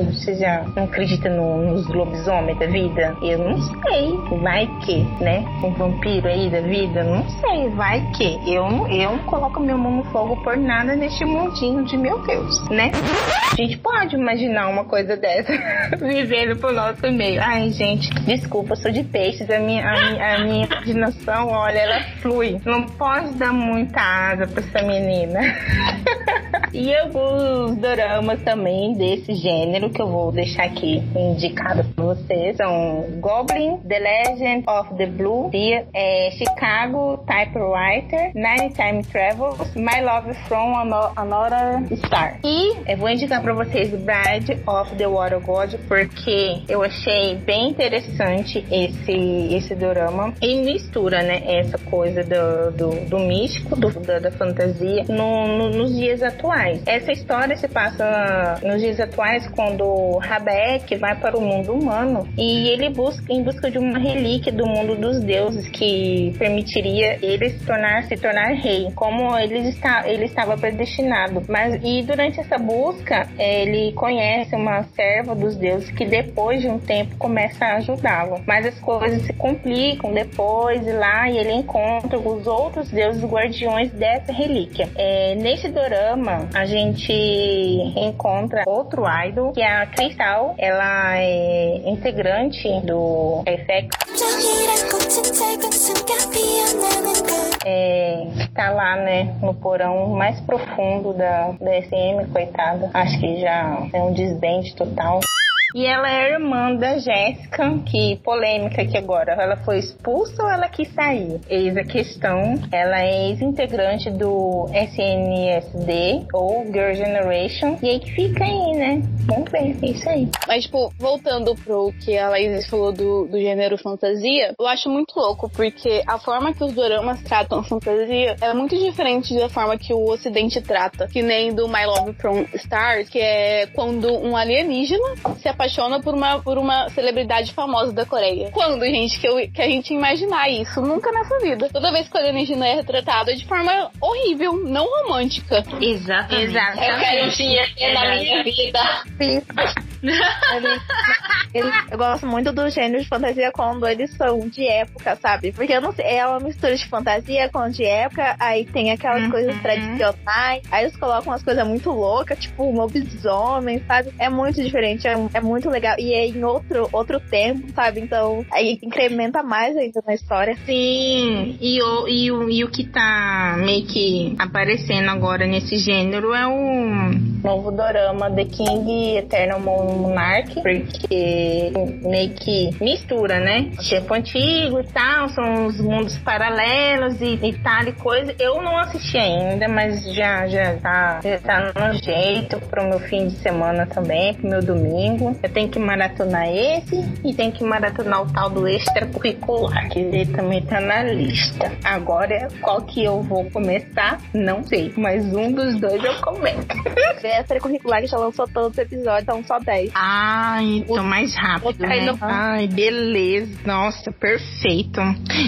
Ou já não acredita no- nos lobisomens da vida? Eu não sei. Vai que, né? Um vampiro aí da vida? Não sei. Vai que. Eu, eu não coloco meu mão no fogo por nada neste mundinho de meu Deus, né? A gente pode imaginar uma coisa dessa vivendo pro nosso meio. Ai, gente, desculpa, eu sou de peixes. A minha, a minha, a minha imaginação, olha, ela flui. Não pode dar muita asa pra essa menina. e alguns doramas também desse gênero que eu vou deixar aqui indicado pra vocês são Goblin, The Legend of the Blue, é, Chicago Typewriter, Nine Time Travel, My Love from Ano- Another Star. E eu vou indicar pra vocês Bride of the Water God porque eu achei bem interessante esse, esse dorama e mistura, né, essa coisa do, do, do místico, do, da, da fantasia no, no- nos dias atuais. Essa história se passa nos dias atuais quando Rabeck vai para o mundo humano e ele busca em busca de uma relíquia do mundo dos deuses que permitiria ele se tornar se tornar rei, como ele está ele estava predestinado. Mas e durante essa busca ele conhece uma serva dos deuses que depois de um tempo começa a ajudá-lo. Mas as coisas se complicam depois e lá e ele encontra os outros deuses guardiões dessa relíquia. É, nesse dorama a gente encontra outro idol que é a Cristal, ela é integrante do FX. É, tá lá, né, no porão mais profundo da, da SM, coitada. Acho que já é um desdente total. E ela é irmã da Jéssica, que polêmica que agora. Ela foi expulsa ou ela quis sair? Eis a questão. Ela é ex-integrante do SNSD ou Girl Generation. E aí que fica aí, né? Vamos ver, é isso aí. Mas, tipo, voltando pro que a Laís falou do, do gênero fantasia, eu acho muito louco, porque a forma que os doramas tratam fantasia é muito diferente da forma que o ocidente trata. Que nem do My Love from Stars, que é quando um alienígena se apaixona por uma, por uma celebridade famosa da Coreia. Quando, gente, que, eu, que a gente imaginar isso? Nunca nessa vida. Toda vez que o alienígena é retratado é de forma horrível, não romântica. Exatamente. Exatamente. Eu quero um dia na minha vida. Sim. Ele- ele- eu gosto muito do gênero de fantasia quando eles são de época, sabe? Porque eu não sei, é uma mistura de fantasia com de época, aí tem aquelas Uhum. coisas tradicionais, aí eles colocam umas coisas muito loucas, tipo um lobisomem, sabe? É muito diferente, é, é muito legal. E é em outro, outro tempo, sabe? Então aí incrementa mais ainda na história. Sim, e o, e, o, e o que tá meio que aparecendo agora nesse gênero é o novo dorama The King Eternal Monarch, porque meio que mistura, né? Tempo antigo e tal, são os mundos paralelos e, e tal e coisa. Eu não assisti ainda, mas já, já, tá, já tá no jeito pro meu fim de semana também, pro meu domingo. Eu tenho que maratonar esse e tenho que maratonar o tal do extracurricular, que ele também tá na lista. Agora, qual que eu vou começar? Não sei, mas um dos dois eu começo. Essa curricular que já lançou todos os episódios, então só 10. Ai, então mais rápido, né? ainda- Ai, beleza. Nossa, perfeito.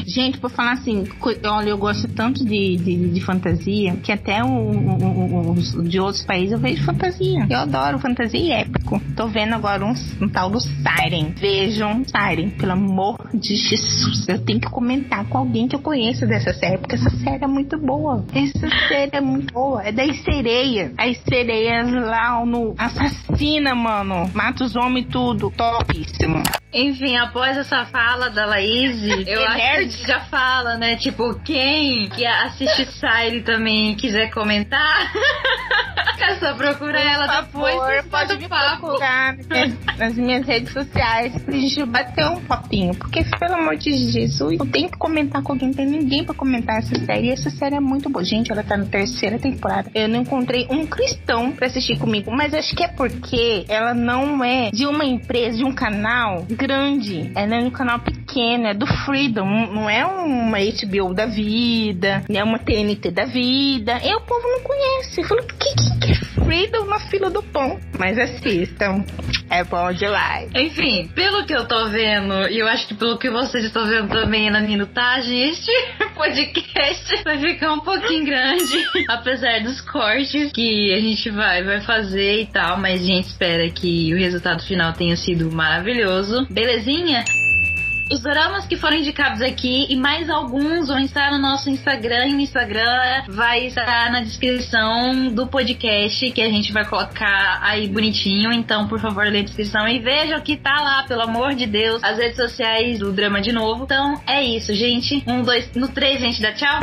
Gente, por falar assim, olha, eu gosto tanto de, de, de fantasia que até o- o- o- os de outros países eu vejo fantasia. Eu adoro fantasia e épico. Tô vendo agora um, um tal do Siren. Vejam Siren, pelo amor de Jesus. Eu tenho que comentar com alguém que eu conheço dessa série, porque essa série é muito boa. Essa série é muito boa. É das sereias. As sereias lá no assassina, mano. Mata os homens tudo. Topíssimo. Enfim, após essa fala da Laís, eu acho que a gente já fala, né? Tipo, quem que assiste Sire também quiser comentar, é só procurar ela depois favor, do pode me papo. procurar nas minhas- nas minhas redes sociais pra gente bater um papinho. Porque, pelo amor de Jesus, eu tenho que comentar com alguém. Não tem ninguém pra comentar essa série. E essa série é muito boa. Gente, ela tá na terceira temporada. Eu não encontrei um cristão pra assistir comigo. Mas acho que é porque ela não é de uma empresa, de um canal grande. Ela é um canal pequeno, é do Freedom. Não é uma HBO da vida, não é uma TNT da vida. E o povo não conhece. Falou, que, que, que é Freedom na fila do pão? Mas assistam. É bom demais. Enfim, pelo que eu tô vendo, e eu acho que pelo que vocês estão vendo também na minutagem, este podcast vai ficar um pouquinho grande, apesar dos cortes que a gente vai, vai fazer e tal, mas a gente espera que o resultado final tenha sido maravilhoso. Belezinha? Os dramas que foram indicados aqui e mais alguns vão estar no nosso Instagram. E o Instagram vai estar na descrição do podcast que a gente vai colocar aí bonitinho. Então, por favor, lê a descrição e veja o que tá lá, pelo amor de Deus. As redes sociais do drama de novo. Então, é isso, gente. Um, dois, no três a gente dá tchau.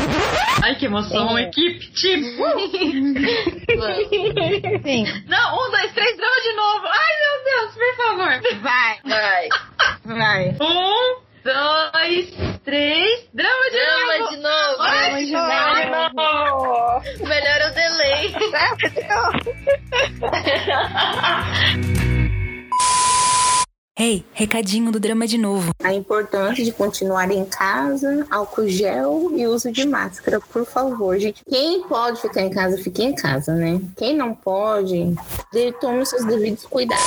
Ai, que emoção, É. equipe, tipo. Sim. Não, um, dois, três, drama de novo. Ai, meu Deus, por favor. Vai, Vai. vai. Um, dois, três, drama de Drama novo. de novo. Ai, Drama de novo. O melhor é o delay. Hey Ei, recadinho do drama de novo. A importância de continuar em casa, álcool gel e uso de máscara, por favor, gente. Quem pode ficar em casa, fique em casa, né? Quem não pode, tome seus devidos cuidados.